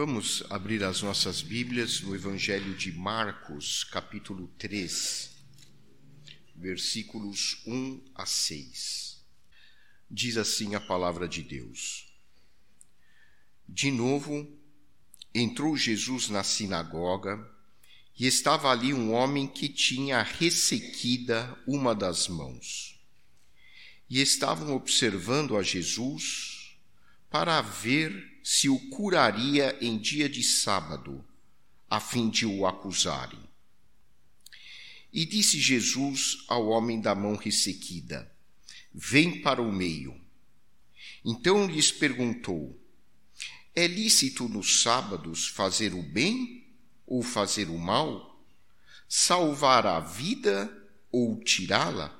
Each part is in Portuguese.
Vamos abrir as nossas Bíblias no Evangelho de Marcos, capítulo 3, versículos 1 a 6. Diz assim a palavra de Deus. De novo, entrou Jesus na sinagoga e estava ali um homem que tinha ressequida uma das mãos. E estavam observando a Jesus para ver se o curaria em dia de sábado, a fim de o acusarem. E disse Jesus ao homem da mão ressequida: Vem para o meio. Então lhes perguntou: É lícito nos sábados fazer o bem ou fazer o mal? Salvar a vida ou tirá-la?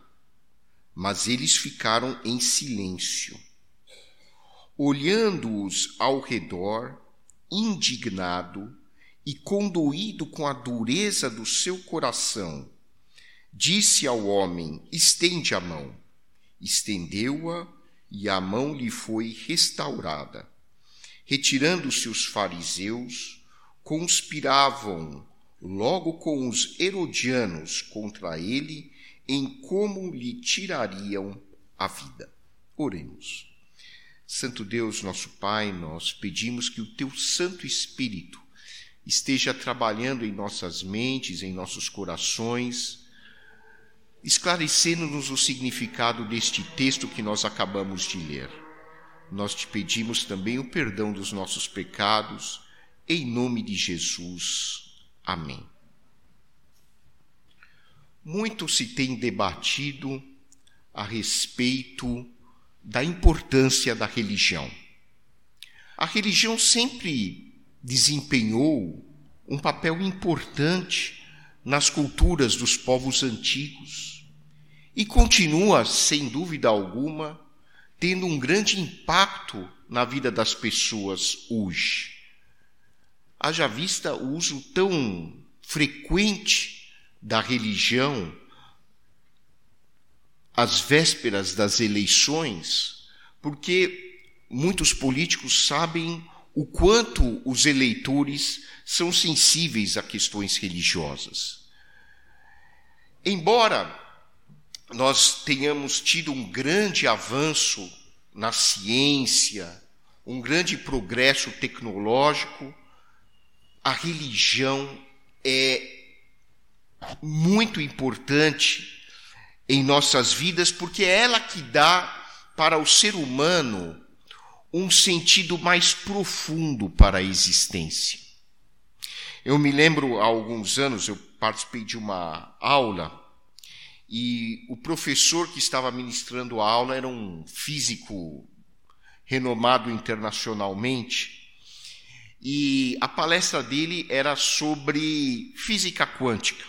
Mas eles ficaram em silêncio olhando-os ao redor, indignado e conduído com a dureza do seu coração, disse ao homem: Estende a mão. Estendeu-a e a mão lhe foi restaurada. Retirando-se os fariseus, conspiravam logo com os herodianos contra ele em como lhe tirariam a vida. Oremos. Santo Deus, nosso Pai, nós pedimos que o teu Santo Espírito esteja trabalhando em nossas mentes, em nossos corações, esclarecendo-nos o significado deste texto que nós acabamos de ler. Nós te pedimos também o perdão dos nossos pecados, em nome de Jesus. Amém. Muito se tem debatido a respeito da importância da religião. A religião sempre desempenhou um papel importante nas culturas dos povos antigos e continua, sem dúvida alguma, tendo um grande impacto na vida das pessoas hoje. Haja vista o uso tão frequente da religião às vésperas das eleições, porque muitos políticos sabem o quanto os eleitores são sensíveis a questões religiosas. Embora nós tenhamos tido um grande avanço na ciência, um grande progresso tecnológico, a religião é muito importante em nossas vidas, porque é ela que dá para o ser humano um sentido mais profundo para a existência. Eu me lembro há alguns anos, eu participei de uma aula e o professor que estava ministrando a aula era um físico renomado internacionalmente. E a palestra dele era sobre física quântica.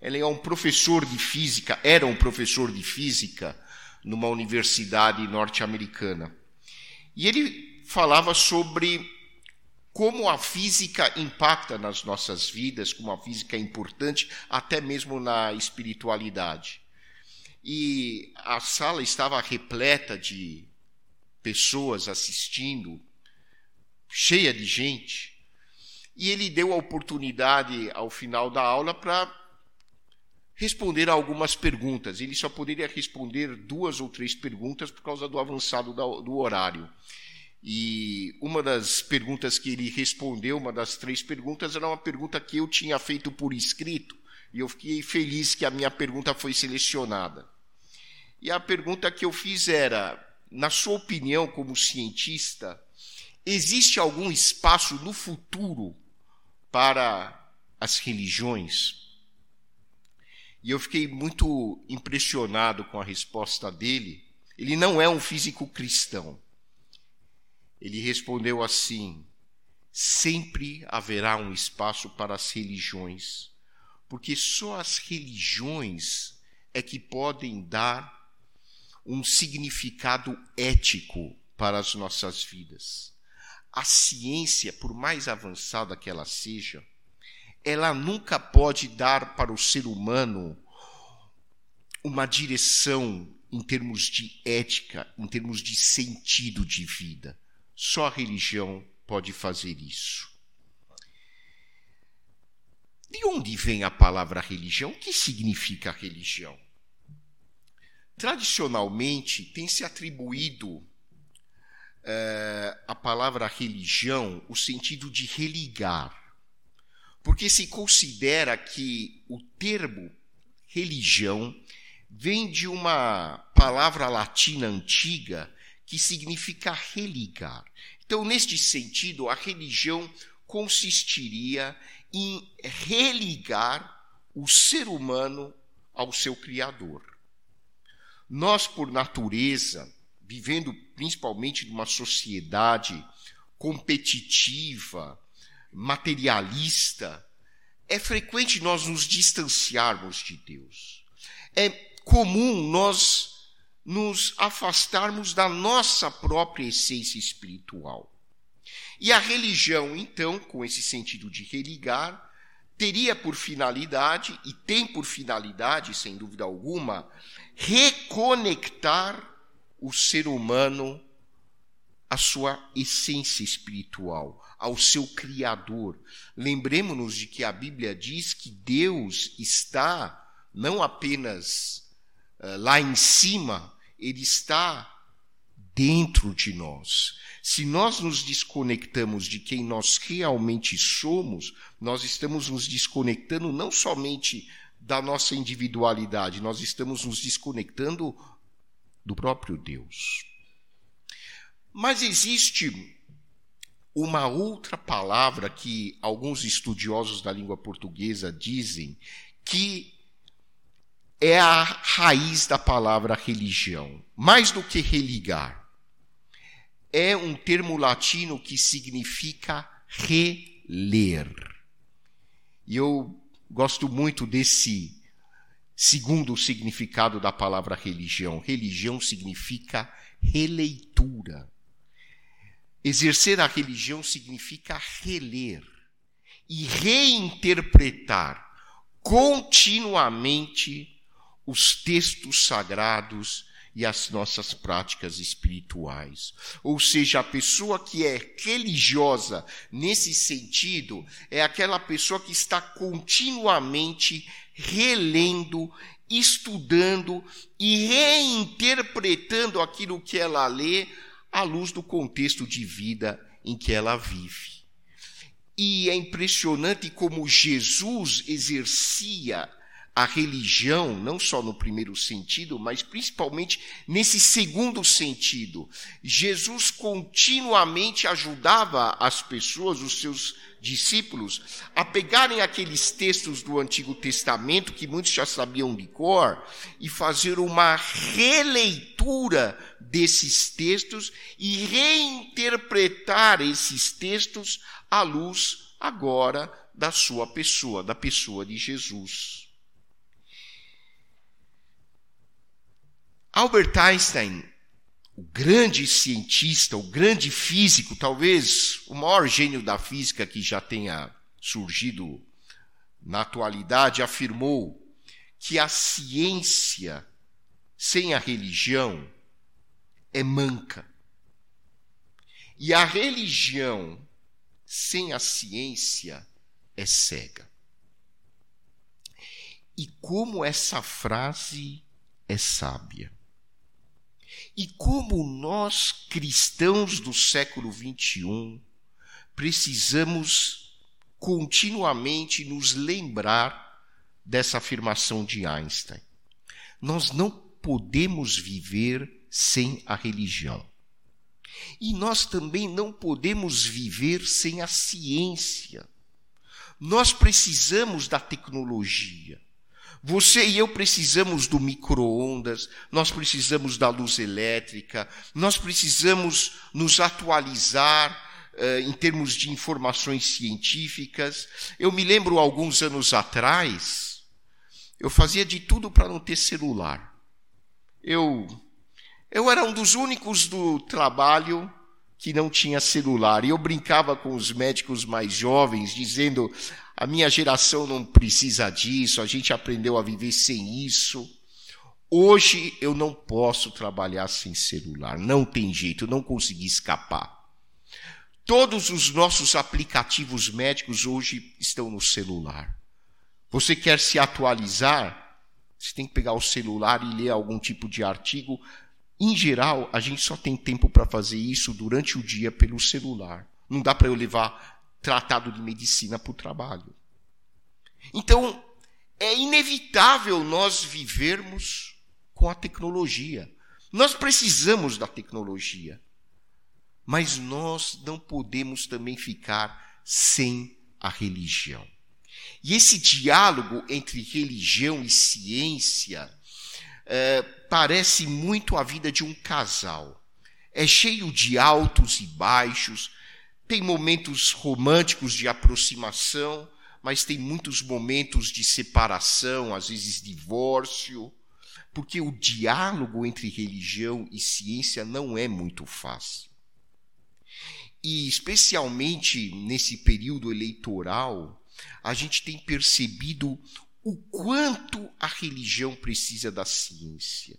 Ele é um professor de física, era um professor de física numa universidade norte-americana. E ele falava sobre como a física impacta nas nossas vidas, como a física é importante, até mesmo na espiritualidade. E a sala estava repleta de pessoas assistindo, cheia de gente. E ele deu a oportunidade ao final da aula para responder a algumas perguntas. Ele só poderia responder duas ou três perguntas por causa do avançado do horário. E uma das perguntas que ele respondeu, uma das três perguntas, era uma pergunta que eu tinha feito por escrito, e eu fiquei feliz que a minha pergunta foi selecionada. E a pergunta que eu fiz era: na sua opinião, como cientista, existe algum espaço no futuro para as religiões? E eu fiquei muito impressionado com a resposta dele. Ele não é um físico cristão. Ele respondeu assim: sempre haverá um espaço para as religiões, porque só as religiões é que podem dar um significado ético para as nossas vidas. A ciência, por mais avançada que ela seja, ela nunca pode dar para o ser humano uma direção em termos de ética, em termos de sentido de vida. Só a religião pode fazer isso. De onde vem a palavra religião? O que significa religião? Tradicionalmente, tem se atribuído é, a palavra religião o sentido de religar, porque se considera que o termo religião vem de uma palavra latina antiga que significa religar. Então, neste sentido, a religião consistiria em religar o ser humano ao seu Criador. Nós, por natureza, vivendo principalmente numa sociedade competitiva, materialista, é frequente nós nos distanciarmos de Deus. É comum nós nos afastarmos da nossa própria essência espiritual. E a religião, então, com esse sentido de religar, teria por finalidade, e tem por finalidade, sem dúvida alguma, reconectar o ser humano à sua essência espiritual, ao seu Criador. Lembremos-nos de que a Bíblia diz que Deus está não apenas uh, lá em cima, ele está dentro de nós. Se nós nos desconectamos de quem nós realmente somos, nós estamos nos desconectando não somente da nossa individualidade, nós estamos nos desconectando do próprio Deus. Mas existe uma outra palavra que alguns estudiosos da língua portuguesa dizem que é a raiz da palavra religião, mais do que religar. É um termo latino que significa reler. E eu gosto muito desse segundo significado da palavra religião. Religião significa releitura. Exercer a religião significa reler e reinterpretar continuamente os textos sagrados e as nossas práticas espirituais. Ou seja, a pessoa que é religiosa nesse sentido é aquela pessoa que está continuamente relendo, estudando e reinterpretando aquilo que ela lê à luz do contexto de vida em que ela vive. E é impressionante como Jesus exercia a religião, não só no primeiro sentido, mas principalmente nesse segundo sentido. Jesus continuamente ajudava as pessoas, os seus discípulos, a pegarem aqueles textos do Antigo Testamento, que muitos já sabiam de cor, e fazer uma releitura desses textos e reinterpretar esses textos à luz agora da sua pessoa, da pessoa de Jesus. Albert Einstein, o grande cientista, o grande físico, talvez o maior gênio da física que já tenha surgido na atualidade, afirmou que a ciência sem a religião é manca. E a religião sem a ciência é cega. E como essa frase é sábia. E como nós, cristãos do século XXI, precisamos continuamente nos lembrar dessa afirmação de Einstein. Nós não podemos viver sem a religião. E nós também não podemos viver sem a ciência. Nós precisamos da tecnologia. Você e eu precisamos do micro-ondas, nós precisamos da luz elétrica, nós precisamos nos atualizar uh, em termos de informações científicas. Eu me lembro alguns anos atrás, eu fazia de tudo para não ter celular. Eu, eu era um dos únicos do trabalho que não tinha celular. E eu brincava com os médicos mais jovens, dizendo: a minha geração não precisa disso, a gente aprendeu a viver sem isso. Hoje eu não posso trabalhar sem celular, não tem jeito, não consegui escapar. Todos os nossos aplicativos médicos hoje estão no celular. Você quer se atualizar? Você tem que pegar o celular e ler algum tipo de artigo. Em geral, a gente só tem tempo para fazer isso durante o dia pelo celular. Não dá para eu levar tratado de medicina para o trabalho. Então, é inevitável nós vivermos com a tecnologia. Nós precisamos da tecnologia. Mas nós não podemos também ficar sem a religião. E esse diálogo entre religião e ciência é, parece muito a vida de um casal. É cheio de altos e baixos, tem momentos românticos de aproximação, mas tem muitos momentos de separação, às vezes divórcio, porque o diálogo entre religião e ciência não é muito fácil. E especialmente nesse período eleitoral, a gente tem percebido o quanto a religião precisa da ciência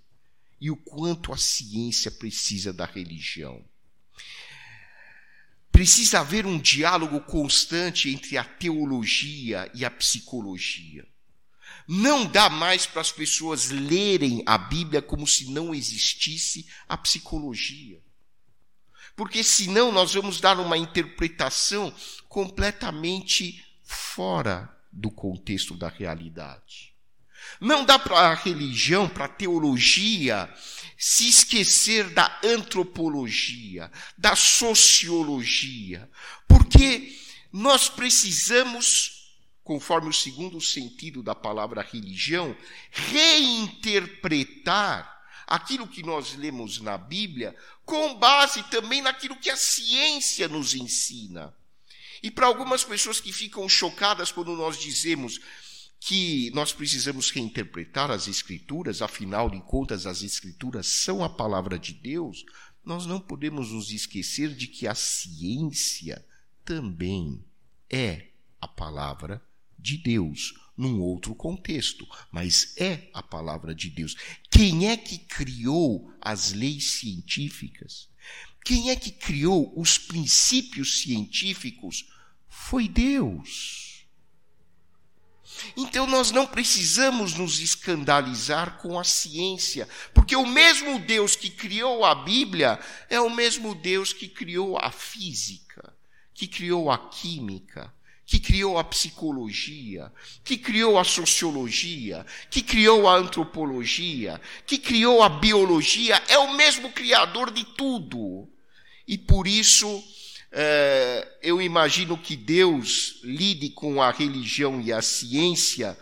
e o quanto a ciência precisa da religião. Precisa haver um diálogo constante entre a teologia e a psicologia. Não dá mais para as pessoas lerem a Bíblia como se não existisse a psicologia. Porque senão nós vamos dar uma interpretação completamente fora do contexto da realidade. Não dá para a religião, para a teologia, se esquecer da antropologia, da sociologia, porque nós precisamos, conforme o segundo sentido da palavra religião, reinterpretar aquilo que nós lemos na Bíblia com base também naquilo que a ciência nos ensina. E para algumas pessoas que ficam chocadas quando nós dizemos que nós precisamos reinterpretar as Escrituras, afinal de contas, as Escrituras são a palavra de Deus, nós não podemos nos esquecer de que a ciência também é a palavra de Deus, num outro contexto, mas é a palavra de Deus. Quem é que criou as leis científicas? Quem é que criou os princípios científicos? Foi Deus. Então nós não precisamos nos escandalizar com a ciência, porque o mesmo Deus que criou a Bíblia é o mesmo Deus que criou a física, que criou a química, que criou a psicologia, que criou a sociologia, que criou a antropologia, que criou a biologia, é o mesmo criador de tudo. E por isso eu imagino que Deus lide com a religião e a ciência,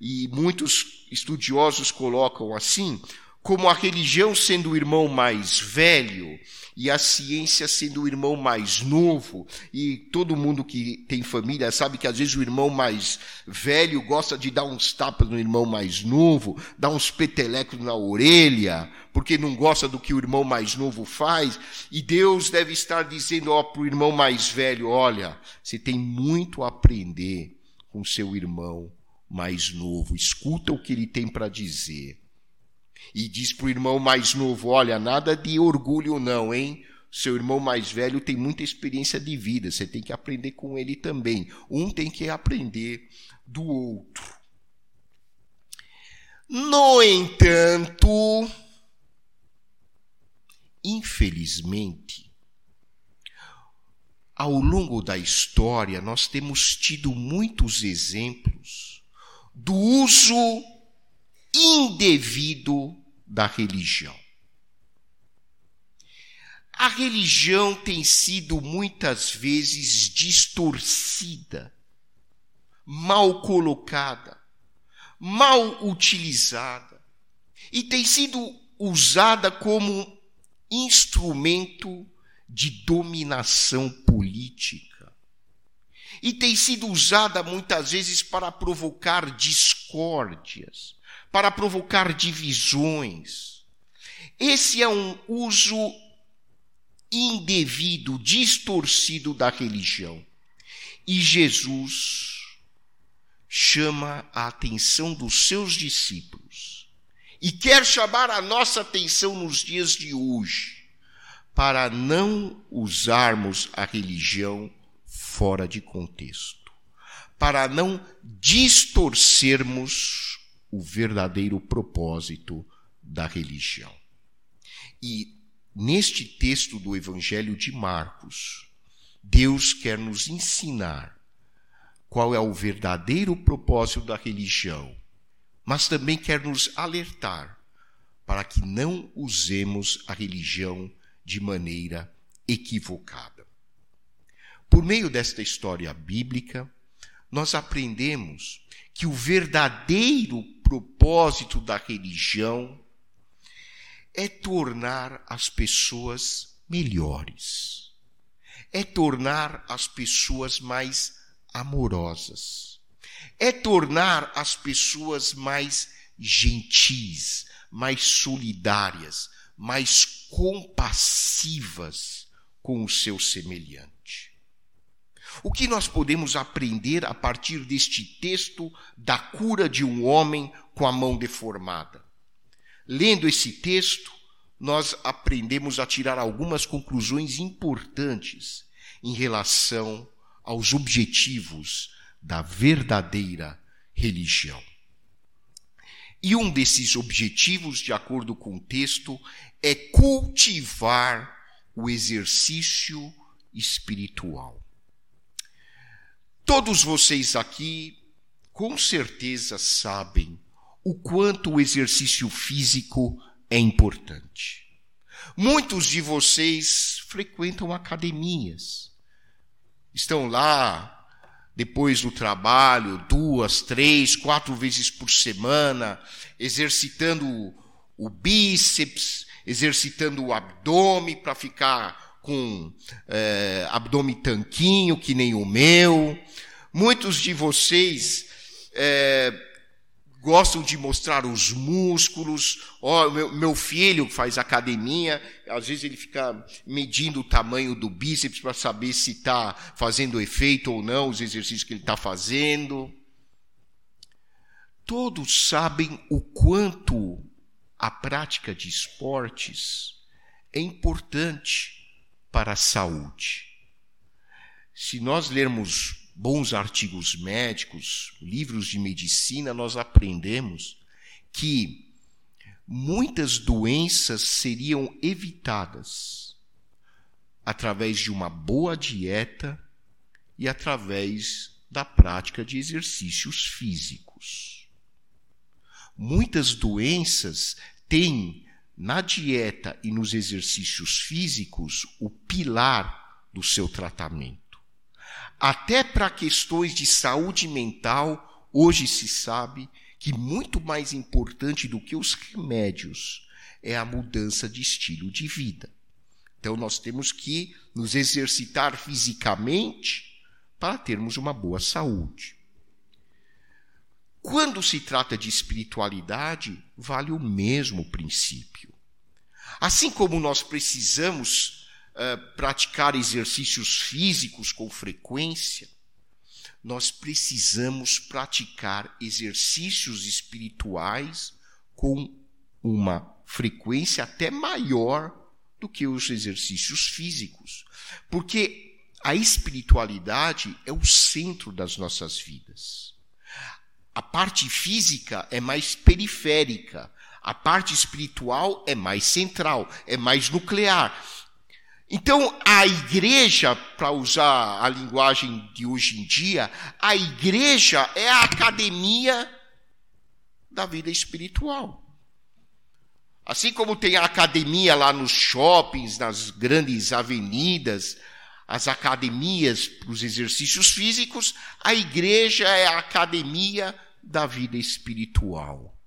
e muitos estudiosos colocam assim, como a religião sendo o irmão mais velho e a ciência sendo o irmão mais novo, e todo mundo que tem família sabe que às vezes o irmão mais velho gosta de dar uns tapas no irmão mais novo, dar uns petelecos na orelha, porque não gosta do que o irmão mais novo faz, e Deus deve estar dizendo ó para o irmão mais velho, olha, você tem muito a aprender com seu irmão mais novo, escuta o que ele tem para dizer e diz para o irmão mais novo: Olha, nada de orgulho, não, hein? Seu irmão mais velho tem muita experiência de vida, você tem que aprender com ele também. Um tem que aprender do outro. No entanto, infelizmente, ao longo da história, nós temos tido muitos exemplos do uso indevido da religião. A religião tem sido muitas vezes distorcida, mal colocada, mal utilizada e tem sido usada como instrumento de dominação política. E tem sido usada muitas vezes para provocar discórdias, para provocar divisões. Esse é um uso indevido, distorcido da religião. E Jesus chama a atenção dos seus discípulos e quer chamar a nossa atenção nos dias de hoje para não usarmos a religião fora de contexto, para não distorcermos o verdadeiro propósito da religião. E neste texto do Evangelho de Marcos, Deus quer nos ensinar qual é o verdadeiro propósito da religião, mas também quer nos alertar para que não usemos a religião de maneira equivocada. Por meio desta história bíblica, nós aprendemos que o verdadeiro propósito da religião é tornar as pessoas melhores, é tornar as pessoas mais amorosas, é tornar as pessoas mais gentis, mais solidárias, mais compassivas com o seu semelhante. O que nós podemos aprender a partir deste texto da cura de um homem com a mão deformada? Lendo esse texto, nós aprendemos a tirar algumas conclusões importantes em relação aos objetivos da verdadeira religião. E um desses objetivos, de acordo com o texto, é cultivar o exercício espiritual. Todos vocês aqui, com certeza, sabem o quanto o exercício físico é importante. Muitos de vocês frequentam academias, estão lá depois do trabalho, duas, três, quatro vezes por semana, exercitando o bíceps, exercitando o abdômen para ficar com é, abdômen tanquinho, que nem o meu. Muitos de vocês é, gostam de mostrar os músculos. Ó, oh, meu, meu filho faz academia, às vezes ele fica medindo o tamanho do bíceps para saber se está fazendo efeito ou não os exercícios que ele está fazendo. Todos sabem o quanto a prática de esportes é importante para a saúde. Se nós lermos bons artigos médicos, livros de medicina, nós aprendemos que muitas doenças seriam evitadas através de uma boa dieta e através da prática de exercícios físicos. Muitas doenças têm na dieta e nos exercícios físicos o pilar do seu tratamento. Até para questões de saúde mental, hoje se sabe que muito mais importante do que os remédios é a mudança de estilo de vida. Então nós temos que nos exercitar fisicamente para termos uma boa saúde. Quando se trata de espiritualidade, vale o mesmo princípio. Assim como nós precisamos uh, praticar exercícios físicos com frequência, nós precisamos praticar exercícios espirituais com uma frequência até maior do que os exercícios físicos. Porque a espiritualidade é o centro das nossas vidas. A parte física é mais periférica, a parte espiritual é mais central, é mais nuclear. Então, a igreja, para usar a linguagem de hoje em dia, a igreja é a academia da vida espiritual. Assim como tem a academia lá nos shoppings, nas grandes avenidas, as academias para os exercícios físicos, a igreja é a academia da vida espiritual.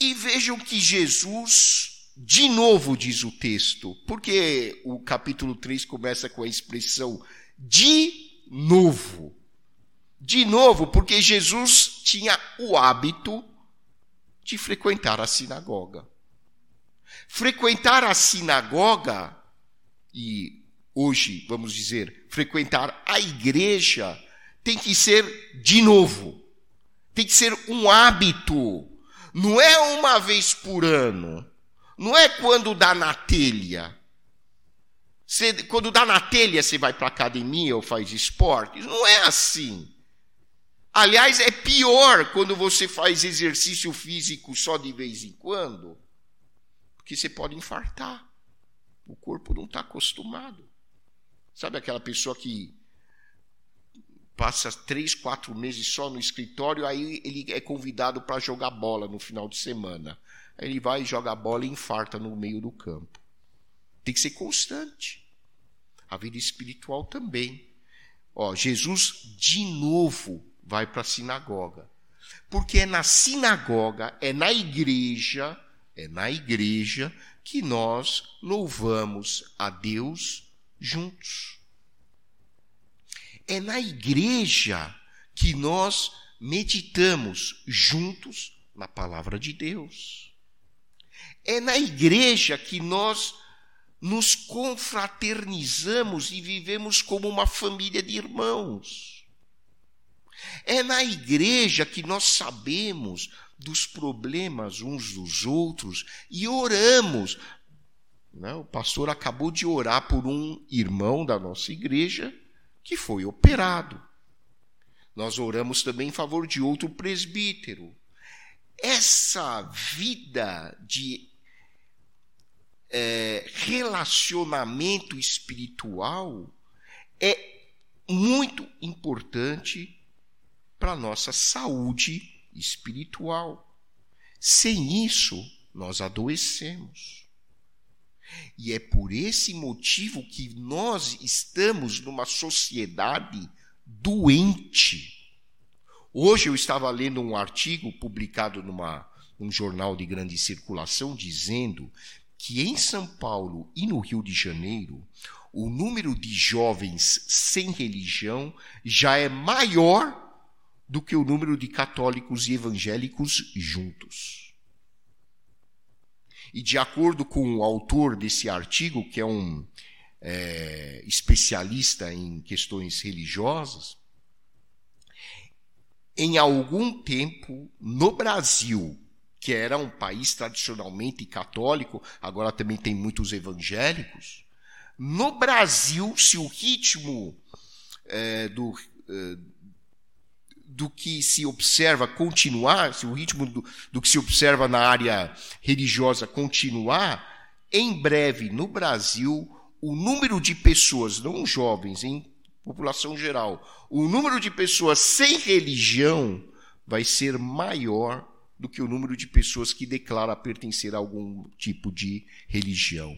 E vejam que Jesus de novo, diz o texto, porque o capítulo 3 começa com a expressão de novo. De novo, porque Jesus tinha o hábito de frequentar a sinagoga. Frequentar a sinagoga, e hoje, vamos dizer, frequentar a igreja, tem que ser de novo. Tem que ser um hábito. Não é uma vez por ano não é quando dá na telha. Você, quando dá na telha, você vai para academia ou faz esporte. Não é assim. Aliás, é pior quando você faz exercício físico só de vez em quando, porque você pode infartar. O corpo não está acostumado. Sabe aquela pessoa que passa três, quatro meses só no escritório, aí ele é convidado para jogar bola no final de semana. Ele vai, joga a bola e infarta no meio do campo. Tem que ser constante. A vida espiritual também. Ó, Jesus de novo vai para a sinagoga. Porque é na sinagoga, é na igreja, é na igreja que nós louvamos a Deus juntos. É na igreja que nós meditamos juntos na palavra de Deus. É na igreja que nós nos confraternizamos e vivemos como uma família de irmãos. É na igreja que nós sabemos dos problemas uns dos outros e oramos. Né? O pastor acabou de orar por um irmão da nossa igreja que foi operado. Nós oramos também em favor de outro presbítero. Essa vida de é, relacionamento espiritual é muito importante para a nossa saúde espiritual. Sem isso, nós adoecemos. E é por esse motivo que nós estamos numa sociedade doente. Hoje eu estava lendo um artigo publicado numa um jornal de grande circulação dizendo que em São Paulo e no Rio de Janeiro o número de jovens sem religião já é maior do que o número de católicos e evangélicos juntos. E de acordo com o autor desse artigo, que é um é, especialista em questões religiosas, em algum tempo no Brasil, que era um país tradicionalmente católico, agora também tem muitos evangélicos, no Brasil, se o ritmo é, do, é, do que se observa continuar, se o ritmo do, do que se observa na área religiosa continuar, em breve no Brasil o número de pessoas, não jovens, em população geral, o número de pessoas sem religião vai ser maior do que o número de pessoas que declara pertencer a algum tipo de religião.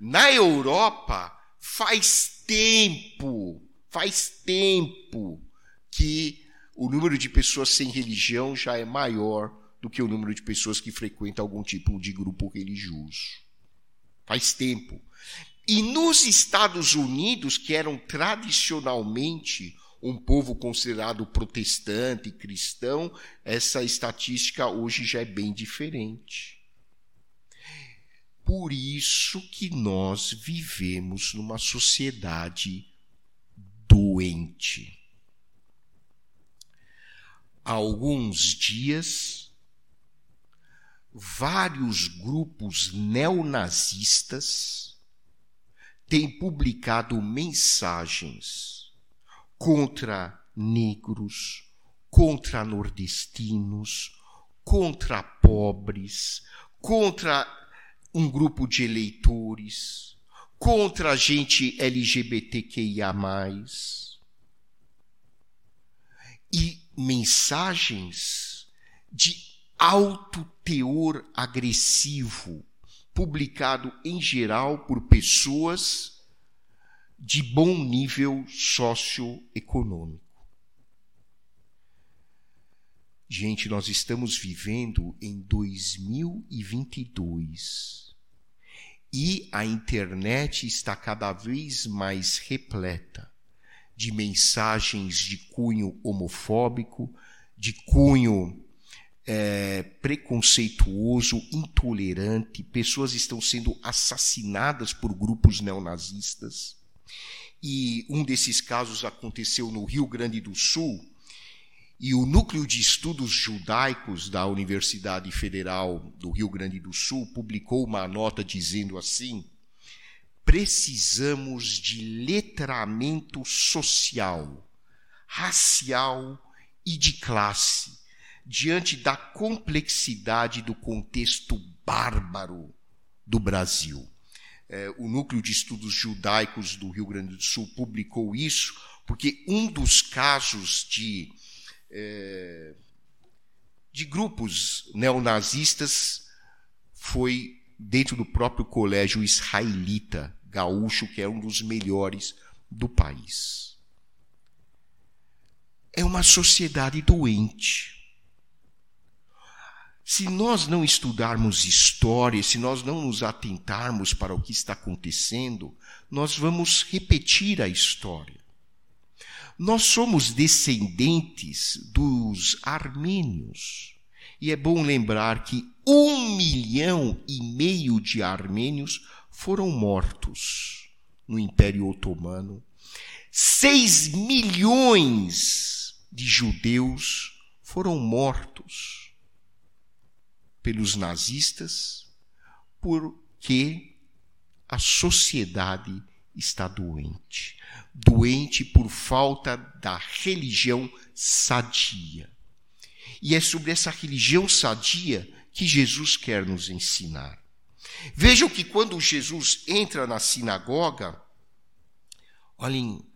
Na Europa, faz tempo, faz tempo que o número de pessoas sem religião já é maior do que o número de pessoas que frequentam algum tipo de grupo religioso. Faz tempo. E nos Estados Unidos, que eram tradicionalmente um povo considerado protestante, cristão, essa estatística hoje já é bem diferente. Por isso que nós vivemos numa sociedade doente há alguns dias, vários grupos neonazistas têm publicado mensagens contra negros, contra nordestinos, contra pobres, contra um grupo de eleitores, contra a gente LGBTQIA. E mensagens de alto teor agressivo, publicado em geral por pessoas de bom nível socioeconômico. Gente, nós estamos vivendo em 2022 e a internet está cada vez mais repleta de mensagens de cunho homofóbico, de cunho é, preconceituoso, intolerante. Pessoas estão sendo assassinadas por grupos neonazistas. E um desses casos aconteceu no Rio Grande do Sul. E o Núcleo de Estudos Judaicos da Universidade Federal do Rio Grande do Sul publicou uma nota dizendo assim: precisamos de letramento social, racial e de classe, diante da complexidade do contexto bárbaro do Brasil. É, o Núcleo de Estudos Judaicos do Rio Grande do Sul publicou isso, porque um dos casos de, é, de grupos neonazistas foi dentro do próprio colégio israelita gaúcho, que é um dos melhores do país. É uma sociedade doente. Se nós não estudarmos história, se nós não nos atentarmos para o que está acontecendo, nós vamos repetir a história. Nós somos descendentes dos armênios. E é bom lembrar que um milhão e meio de armênios foram mortos no Império Otomano. Seis milhões de judeus foram mortos pelos nazistas porque a sociedade está doente. Doente por falta da religião sadia. E é sobre essa religião sadia que Jesus quer nos ensinar. Vejam que quando Jesus entra na sinagoga, olhem,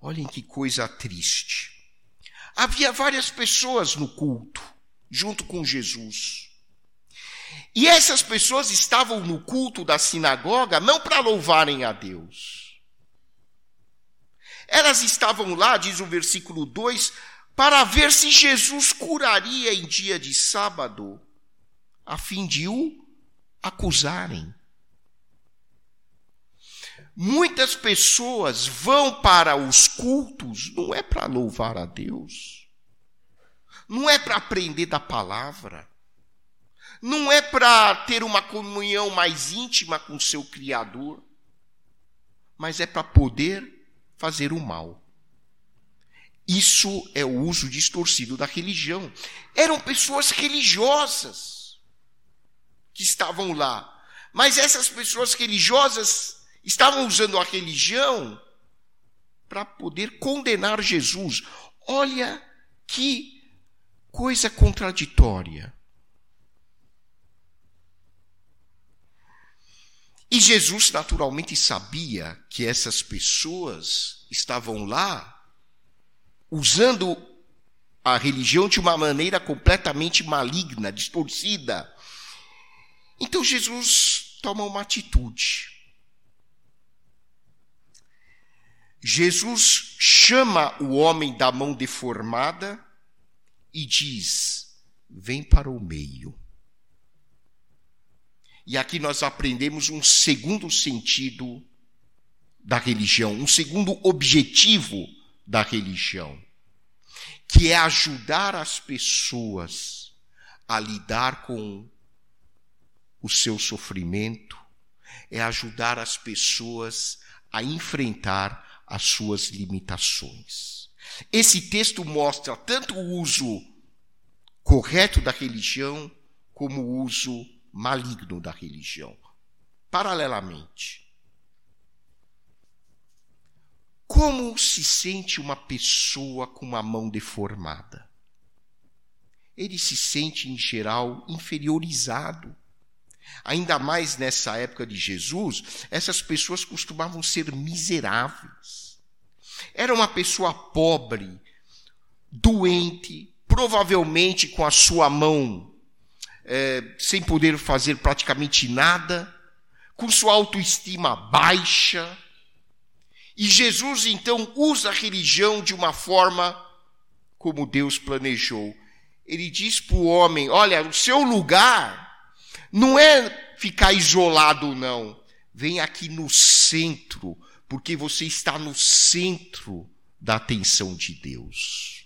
olhem que coisa triste. Havia várias pessoas no culto, junto com Jesus. E essas pessoas estavam no culto da sinagoga não para louvarem a Deus. Elas estavam lá, diz o versículo 2, para ver se Jesus curaria em dia de sábado, a fim de o acusarem. Muitas pessoas vão para os cultos, não é para louvar a Deus, não é para aprender da palavra, não é para ter uma comunhão mais íntima com seu Criador, mas é para poder fazer o mal. Isso é o uso distorcido da religião. Eram pessoas religiosas que estavam lá. Mas essas pessoas religiosas estavam usando a religião para poder condenar Jesus. Olha que coisa contraditória. E Jesus naturalmente sabia que essas pessoas estavam lá usando a religião de uma maneira completamente maligna, distorcida. Então Jesus toma uma atitude. Jesus chama o homem da mão deformada e diz: Vem para o meio. E aqui nós aprendemos um segundo sentido da religião, um segundo objetivo da religião, que é ajudar as pessoas a lidar com o seu sofrimento, é ajudar as pessoas a enfrentar as suas limitações. Esse texto mostra tanto o uso correto da religião como o uso maligno da religião. Paralelamente. Como se sente uma pessoa com uma mão deformada? Ele se sente, em geral, inferiorizado. Ainda mais nessa época de Jesus, essas pessoas costumavam ser miseráveis. Era uma pessoa pobre, doente, provavelmente com a sua mão é, sem poder fazer praticamente nada, com sua autoestima baixa e Jesus então usa a religião de uma forma como Deus planejou. Ele diz para o homem: olha, o seu lugar não é ficar isolado, não. Vem aqui no centro, porque você está no centro da atenção de Deus.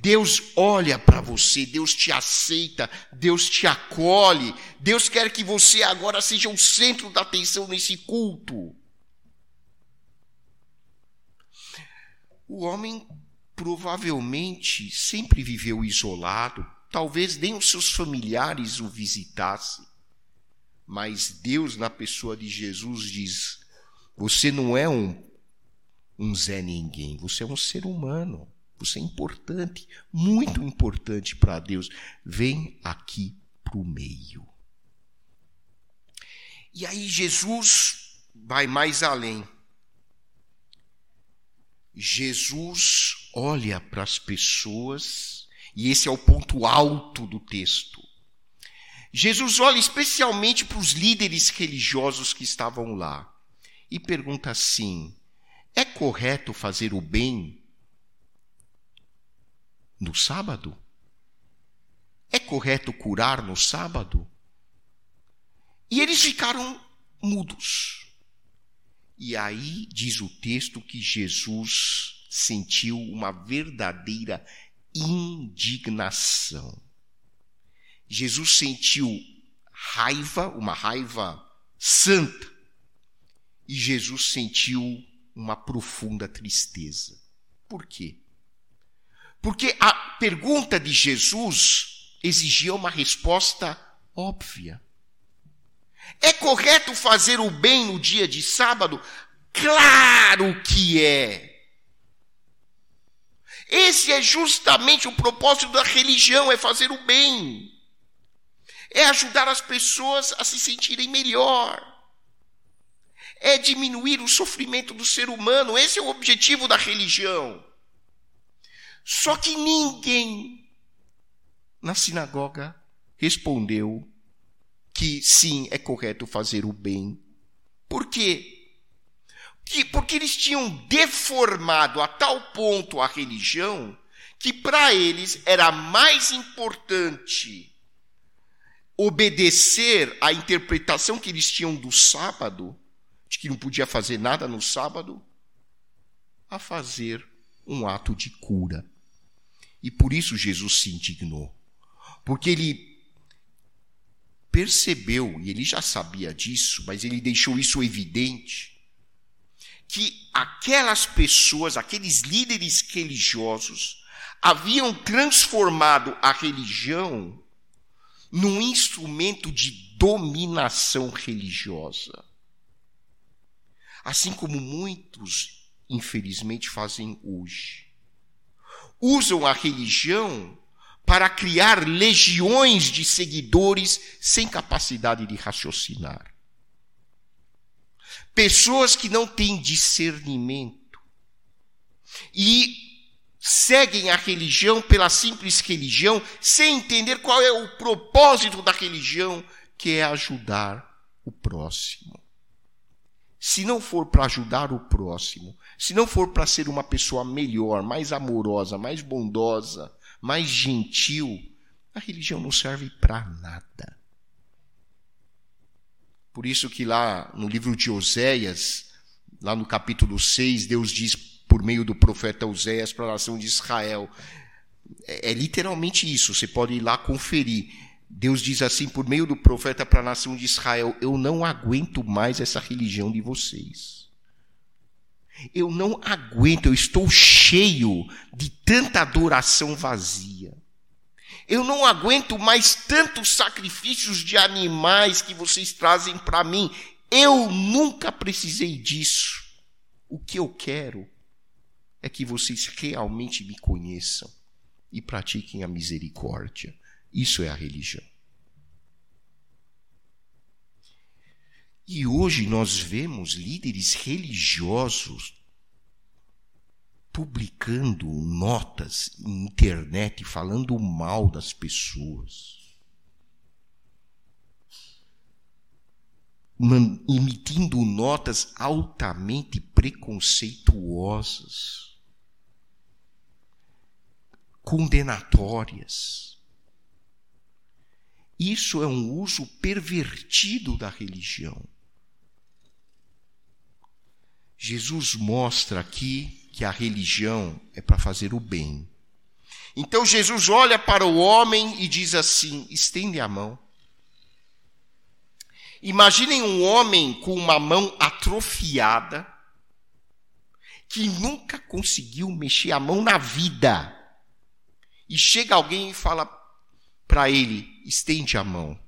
Deus olha para você, Deus te aceita, Deus te acolhe, Deus quer que você agora seja o centro da atenção nesse culto. O homem provavelmente sempre viveu isolado, talvez nem os seus familiares o visitassem. Mas Deus, na pessoa de Jesus, diz: Você não é um, um Zé Ninguém, você é um ser humano. Você é importante, muito importante para Deus. Vem aqui para o meio. E aí Jesus vai mais além. Jesus olha para as pessoas, e esse é o ponto alto do texto. Jesus olha especialmente para os líderes religiosos que estavam lá e pergunta assim: é correto fazer o bem no sábado? É correto curar no sábado? E eles ficaram mudos. E aí diz o texto que Jesus sentiu uma verdadeira indignação. Jesus sentiu raiva, uma raiva santa, e Jesus sentiu uma profunda tristeza. Por quê? Porque a pergunta de Jesus exigia uma resposta óbvia. É correto fazer o bem no dia de sábado? Claro que é. Esse é justamente o propósito da religião, é fazer o bem. É ajudar as pessoas a se sentirem melhor. É diminuir o sofrimento do ser humano, esse é o objetivo da religião. Só que ninguém na sinagoga respondeu que sim, é correto fazer o bem. Por quê? Porque eles tinham deformado a tal ponto a religião que para eles era mais importante obedecer à interpretação que eles tinham do sábado, de que não podia fazer nada no sábado, a fazer um ato de cura. E por isso Jesus se indignou. Porque ele percebeu, e ele já sabia disso, mas ele deixou isso evidente, que aquelas pessoas, aqueles líderes religiosos, haviam transformado a religião num instrumento de dominação religiosa. Assim como muitos, infelizmente, fazem hoje. Usam a religião para criar legiões de seguidores sem capacidade de raciocinar. Pessoas que não têm discernimento e seguem a religião pela simples religião, sem entender qual é o propósito da religião, que é ajudar o próximo. Se não for para ajudar o próximo, se não for para ser uma pessoa melhor, mais amorosa, mais bondosa, mais gentil, a religião não serve para nada. Por isso que lá no livro de Oséias, lá no capítulo 6, Deus diz por meio do profeta Oséias para a nação de Israel. É, é literalmente isso, você pode ir lá conferir. Deus diz assim por meio do profeta para a nação de Israel: Eu não aguento mais essa religião de vocês. Eu não aguento, eu estou cheio de tanta adoração vazia. Eu não aguento mais tantos sacrifícios de animais que vocês trazem para mim. Eu nunca precisei disso. O que eu quero é que vocês realmente me conheçam e pratiquem a misericórdia. Isso é a religião. E hoje nós vemos líderes religiosos publicando notas em internet falando mal das pessoas. emitindo notas altamente preconceituosas, condenatórias. Isso é um uso pervertido da religião. Jesus mostra aqui que a religião é para fazer o bem. Então Jesus olha para o homem e diz assim: estende a mão. Imaginem um homem com uma mão atrofiada, que nunca conseguiu mexer a mão na vida. E chega alguém e fala para ele: estende a mão.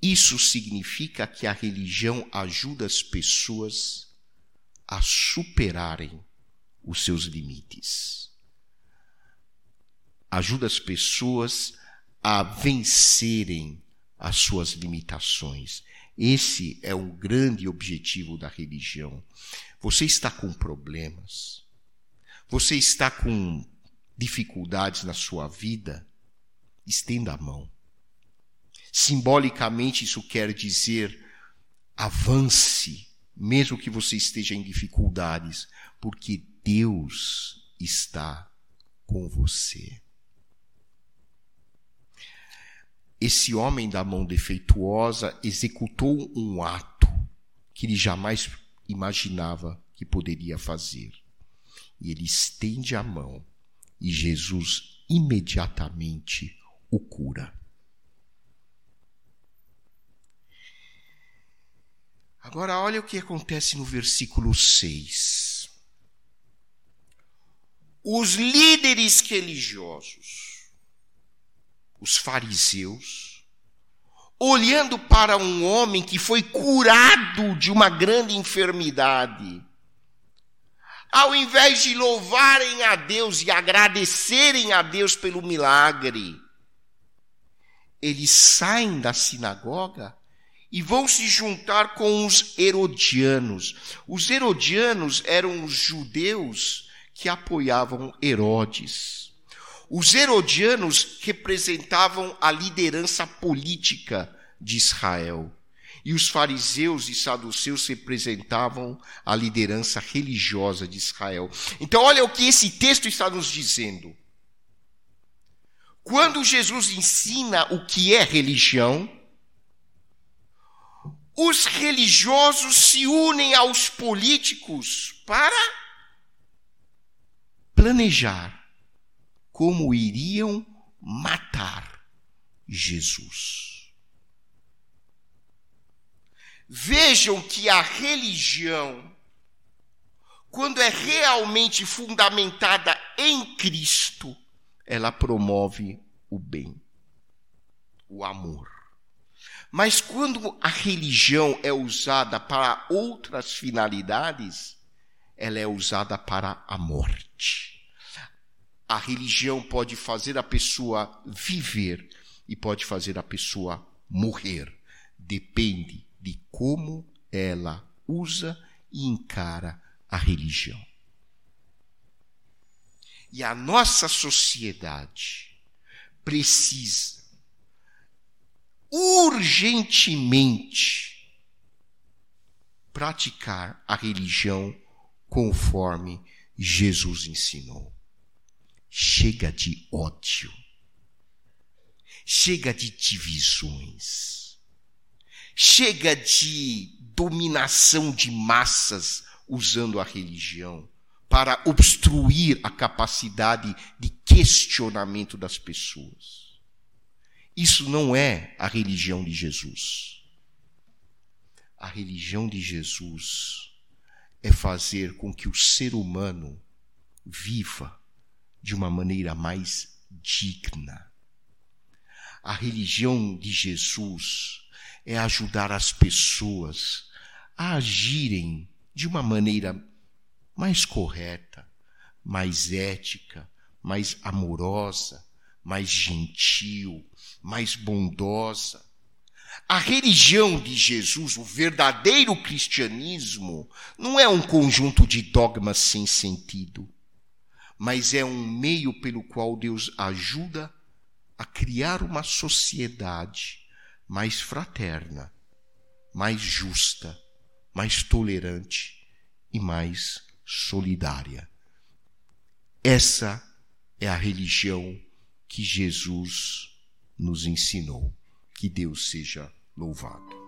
Isso significa que a religião ajuda as pessoas a superarem os seus limites. Ajuda as pessoas a vencerem as suas limitações. Esse é o grande objetivo da religião. Você está com problemas, você está com dificuldades na sua vida, estenda a mão. Simbolicamente, isso quer dizer avance, mesmo que você esteja em dificuldades, porque Deus está com você. Esse homem da mão defeituosa executou um ato que ele jamais imaginava que poderia fazer. E ele estende a mão e Jesus imediatamente o cura. Agora, olha o que acontece no versículo 6. Os líderes religiosos, os fariseus, olhando para um homem que foi curado de uma grande enfermidade, ao invés de louvarem a Deus e agradecerem a Deus pelo milagre, eles saem da sinagoga e vão se juntar com os herodianos. Os herodianos eram os judeus que apoiavam Herodes. Os herodianos representavam a liderança política de Israel e os fariseus e saduceus representavam a liderança religiosa de Israel. Então, olha o que esse texto está nos dizendo. Quando Jesus ensina o que é religião, os religiosos se unem aos políticos para planejar como iriam matar Jesus. Vejam que a religião, quando é realmente fundamentada em Cristo, ela promove o bem, o amor. Mas quando a religião é usada para outras finalidades, ela é usada para a morte. A religião pode fazer a pessoa viver e pode fazer a pessoa morrer. Depende de como ela usa e encara a religião. E a nossa sociedade precisa urgentemente praticar a religião conforme Jesus ensinou. Chega de ódio. Chega de divisões Chega de dominação de massas usando a religião para obstruir a capacidade de questionamento das pessoas. Isso não é a religião de Jesus. A religião de Jesus é fazer com que o ser humano viva de uma maneira mais digna. A religião de Jesus é ajudar as pessoas a agirem de uma maneira mais correta, mais ética, mais amorosa, mais gentil, mais bondosa. A religião de Jesus, o verdadeiro cristianismo, não é um conjunto de dogmas sem sentido, mas é um meio pelo qual Deus ajuda a criar uma sociedade mais fraterna, mais justa, mais tolerante e mais solidária. Essa é a religião que Jesus nos ensinou. Que Deus seja louvado.